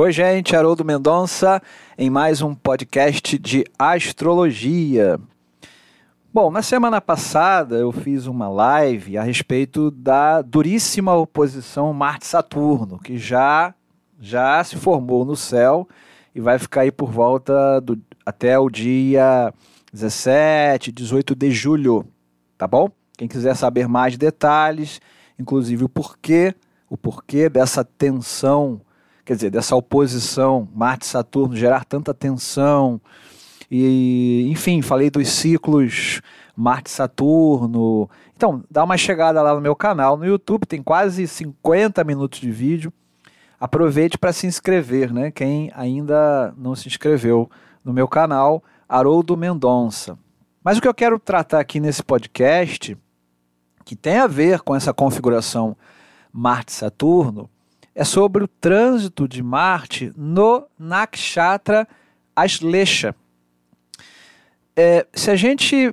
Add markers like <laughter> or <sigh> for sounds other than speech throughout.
Oi, gente, Haroldo Mendonça em mais um podcast de astrologia. Bom, na semana passada eu fiz uma live a respeito da duríssima oposição Marte-Saturno, que já já se formou no céu e vai ficar aí por volta do, até o dia 17, 18 de julho, tá bom? Quem quiser saber mais detalhes, inclusive o porquê, o porquê dessa tensão quer dizer, dessa oposição Marte-Saturno gerar tanta tensão. E, enfim, falei dos ciclos Marte-Saturno. Então, dá uma chegada lá no meu canal no YouTube, tem quase 50 minutos de vídeo. Aproveite para se inscrever, né? Quem ainda não se inscreveu no meu canal, Haroldo Mendonça. Mas o que eu quero tratar aqui nesse podcast, que tem a ver com essa configuração Marte-Saturno, é sobre o trânsito de Marte no Nakshatra Aslesha. É, se a gente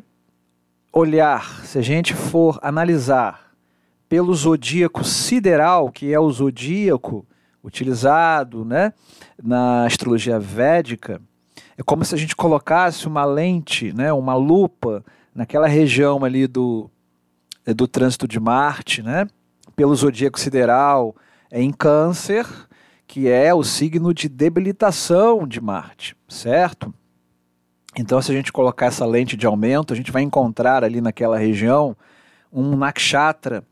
olhar, se a gente for analisar pelo zodíaco sideral, que é o zodíaco utilizado né, na astrologia védica, é como se a gente colocasse uma lente, né, uma lupa naquela região ali do, do trânsito de Marte, né, pelo zodíaco sideral, em Câncer, que é o signo de debilitação de Marte, certo? Então, se a gente colocar essa lente de aumento, a gente vai encontrar ali naquela região um nakshatra.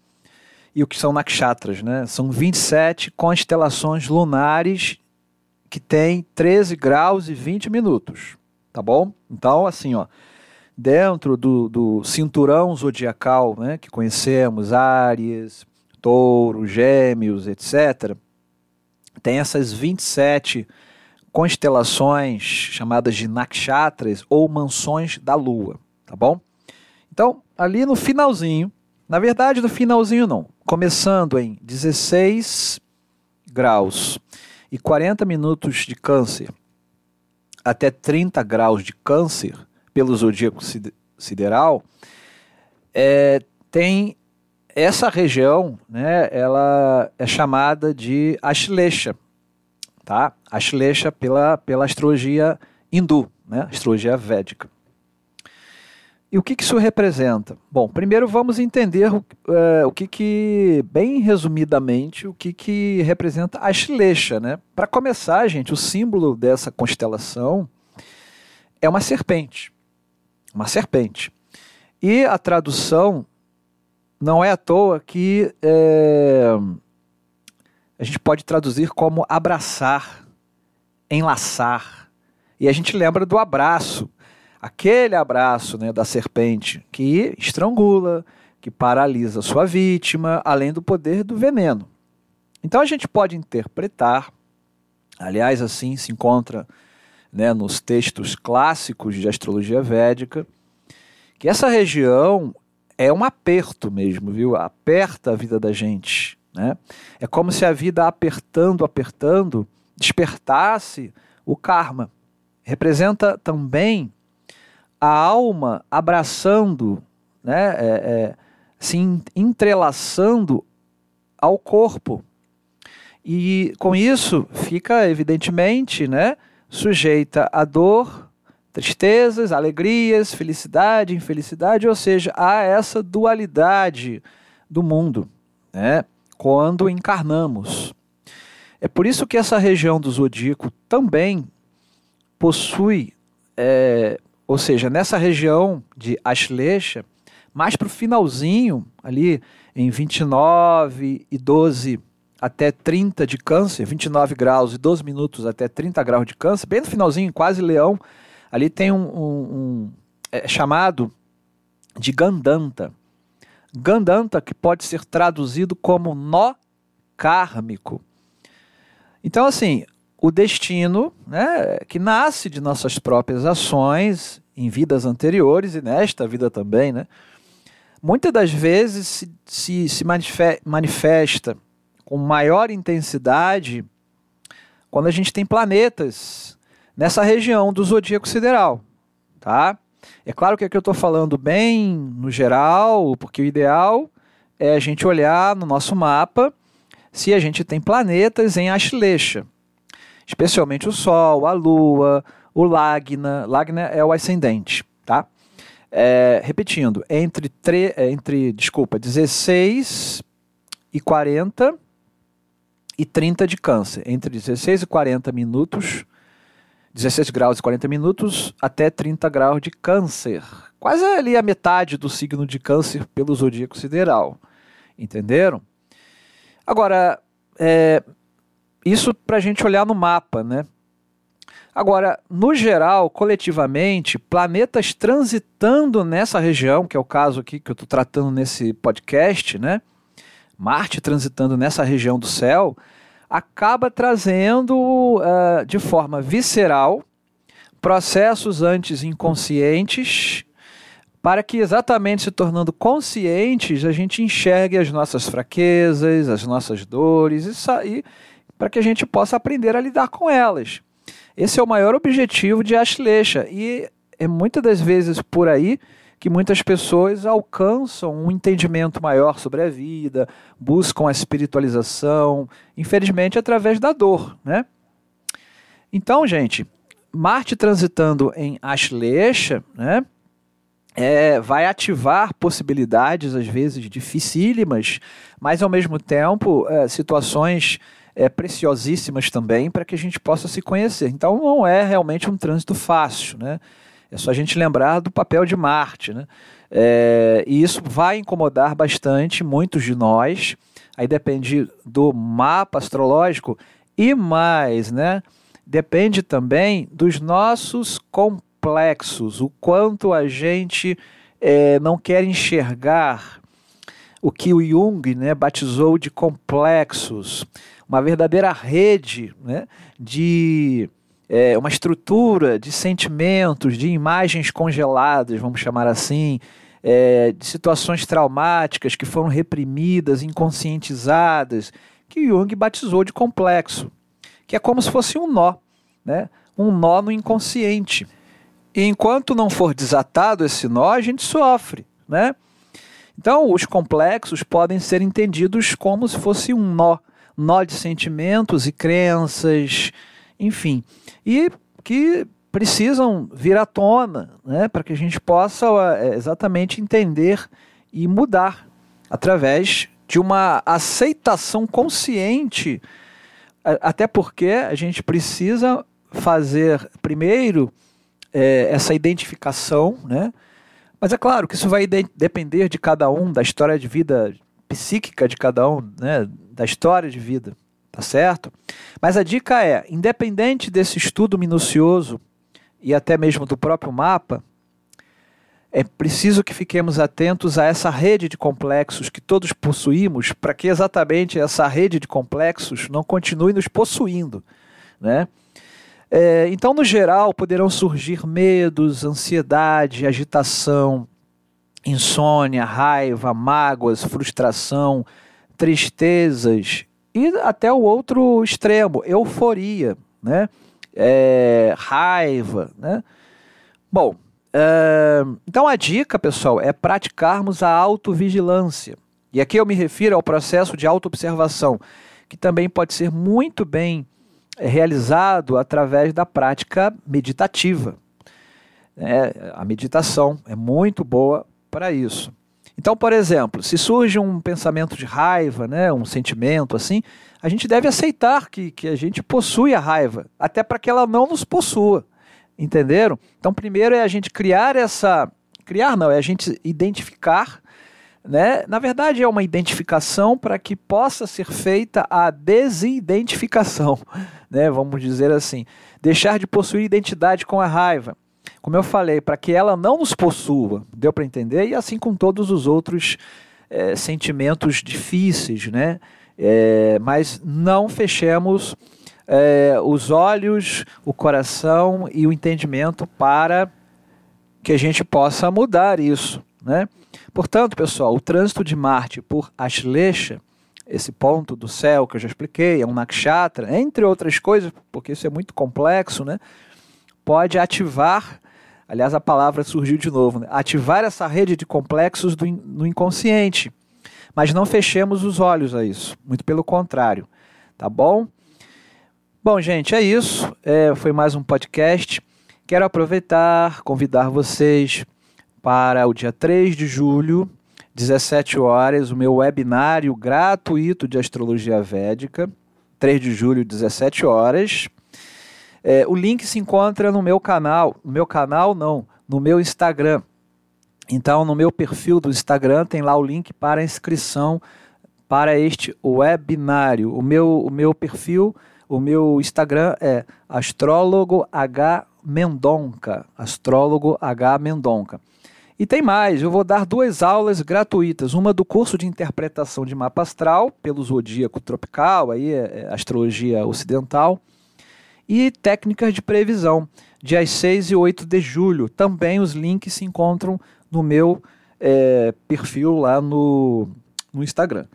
E o que são nakshatras? Né? São 27 constelações lunares que têm 13 graus e 20 minutos. Tá bom? Então, assim, ó, dentro do, do cinturão zodiacal né, que conhecemos, Áries, touro, gêmeos, etc., tem essas 27 constelações chamadas de nakshatras ou mansões da lua, tá bom? Então, ali no finalzinho, na verdade no finalzinho não, começando em 16 graus e 40 minutos de câncer até 30 graus de câncer pelo zodíaco sideral, é, tem essa região, né, ela é chamada de Ashlesha, tá? Ashlesha pela, pela astrologia hindu, né, astrologia védica. E o que, que isso representa? Bom, primeiro vamos entender uh, o que, que, bem resumidamente, o que, que representa Ashlesha, né? Para começar, gente, o símbolo dessa constelação é uma serpente, uma serpente. E a tradução não é à toa que é, a gente pode traduzir como abraçar, enlaçar. E a gente lembra do abraço, aquele abraço né, da serpente que estrangula, que paralisa sua vítima, além do poder do veneno. Então a gente pode interpretar, aliás, assim se encontra né, nos textos clássicos de astrologia védica, que essa região é um aperto mesmo, viu? Aperta a vida da gente. Né? É como se a vida apertando, apertando, despertasse o karma. Representa também a alma abraçando, né? É, é, se entrelaçando ao corpo. E com isso fica, evidentemente, né, sujeita à dor, tristezas, alegrias, felicidade, infelicidade, ou seja, há essa dualidade do mundo, né? Quando encarnamos. É por isso que essa região do zodíaco também possui, é, ou seja, nessa região de Ashlesha, mais para o finalzinho, ali em 29 e 12 até 30 de câncer, 29 graus e 12 minutos até 30 graus de câncer, bem no finalzinho, quase leão, Ali tem um, um, um é chamado de Gandanta. Gandanta que pode ser traduzido como nó kármico. Então, assim, o destino, né, que nasce de nossas próprias ações em vidas anteriores e nesta vida também, né, muitas das vezes se, se, se manifesta com maior intensidade quando a gente tem planetas nessa região do zodíaco sideral, tá? É claro que aqui eu estou falando bem no geral, porque o ideal é a gente olhar no nosso mapa se a gente tem planetas em Ashleisha. especialmente o Sol, a Lua, o Lagna. Lagna é o ascendente, tá? É, repetindo, entre, tre, é, entre, desculpa, 16 e 40 e 30 de câncer. Entre 16 e 40 minutos, 16 graus e 40 minutos até 30 graus de câncer. Quase ali a metade do signo de câncer pelo zodíaco sideral. Entenderam? Agora, é, isso para a gente olhar no mapa, né? Agora, no geral, coletivamente, planetas transitando nessa região, que é o caso aqui que eu estou tratando nesse podcast, né? Marte transitando nessa região do céu, acaba trazendo uh, de forma visceral processos antes inconscientes para que exatamente se tornando conscientes a gente enxergue as nossas fraquezas, as nossas dores e sair para que a gente possa aprender a lidar com elas. Esse é o maior objetivo de Ashleisha e é muitas das vezes por aí que muitas pessoas alcançam um entendimento maior sobre a vida, buscam a espiritualização, infelizmente através da dor, né? Então, gente, Marte transitando em Ashleisha, né? É, vai ativar possibilidades, às vezes dificílimas, mas ao mesmo tempo é, situações é, preciosíssimas também para que a gente possa se conhecer. Então não é realmente um trânsito fácil, né? É só a gente lembrar do papel de Marte, né? É, e isso vai incomodar bastante muitos de nós. Aí depende do mapa astrológico e mais, né? Depende também dos nossos complexos, o quanto a gente é, não quer enxergar o que o Jung né, batizou de complexos uma verdadeira rede né, de é, uma estrutura de sentimentos, de imagens congeladas, vamos chamar assim, é, de situações traumáticas que foram reprimidas, inconscientizadas, que Jung batizou de complexo, que é como se fosse um nó, né? um nó no inconsciente. E enquanto não for desatado esse nó, a gente sofre. Né? Então, os complexos podem ser entendidos como se fosse um nó nó de sentimentos e crenças, enfim, e que precisam vir à tona, né, para que a gente possa é, exatamente entender e mudar através de uma aceitação consciente, até porque a gente precisa fazer primeiro é, essa identificação, né? Mas é claro que isso vai de depender de cada um, da história de vida psíquica de cada um, né, da história de vida, tá certo? Mas a dica é, independente desse estudo minucioso e até mesmo do próprio mapa, é preciso que fiquemos atentos a essa rede de complexos que todos possuímos, para que exatamente essa rede de complexos não continue nos possuindo, né? É, então, no geral, poderão surgir medos, ansiedade, agitação, insônia, raiva, mágoas, frustração, tristezas e até o outro extremo, euforia, né? É, raiva, né? Bom, é, então a dica, pessoal, é praticarmos a autovigilância. E aqui eu me refiro ao processo de autoobservação, que também pode ser muito bem é, realizado através da prática meditativa. É, a meditação é muito boa para isso. Então, por exemplo, se surge um pensamento de raiva, né, um sentimento assim, a gente deve aceitar que, que a gente possui a raiva, até para que ela não nos possua. Entenderam? Então, primeiro é a gente criar essa. Criar não, é a gente identificar. Né? Na verdade, é uma identificação para que possa ser feita a desidentificação, <laughs> né? vamos dizer assim. Deixar de possuir identidade com a raiva como eu falei, para que ela não nos possua, deu para entender? E assim com todos os outros é, sentimentos difíceis, né? É, mas não fechemos é, os olhos, o coração e o entendimento para que a gente possa mudar isso, né? Portanto, pessoal, o trânsito de Marte por Ashleisha, esse ponto do céu que eu já expliquei, é um nakshatra, entre outras coisas, porque isso é muito complexo, né? Pode ativar Aliás, a palavra surgiu de novo. Né? Ativar essa rede de complexos do in, no inconsciente. Mas não fechemos os olhos a isso. Muito pelo contrário. Tá bom? Bom, gente, é isso. É, foi mais um podcast. Quero aproveitar, convidar vocês para o dia 3 de julho, 17 horas, o meu webinário gratuito de astrologia védica. 3 de julho, 17 horas. É, o link se encontra no meu canal. No meu canal, não, no meu Instagram. Então, no meu perfil do Instagram tem lá o link para inscrição para este webinário. O meu, o meu perfil, o meu Instagram é astrólogo H Mendonca, astrólogo H Mendonca. E tem mais, eu vou dar duas aulas gratuitas, uma do curso de interpretação de mapa astral pelo zodíaco tropical, aí é, é astrologia ocidental, e técnicas de previsão, dias 6 e 8 de julho. Também os links se encontram no meu é, perfil lá no, no Instagram.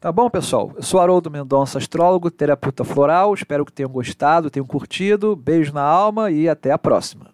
Tá bom, pessoal? Eu sou Haroldo Mendonça, astrólogo, terapeuta floral. Espero que tenham gostado, tenham curtido. Beijo na alma e até a próxima.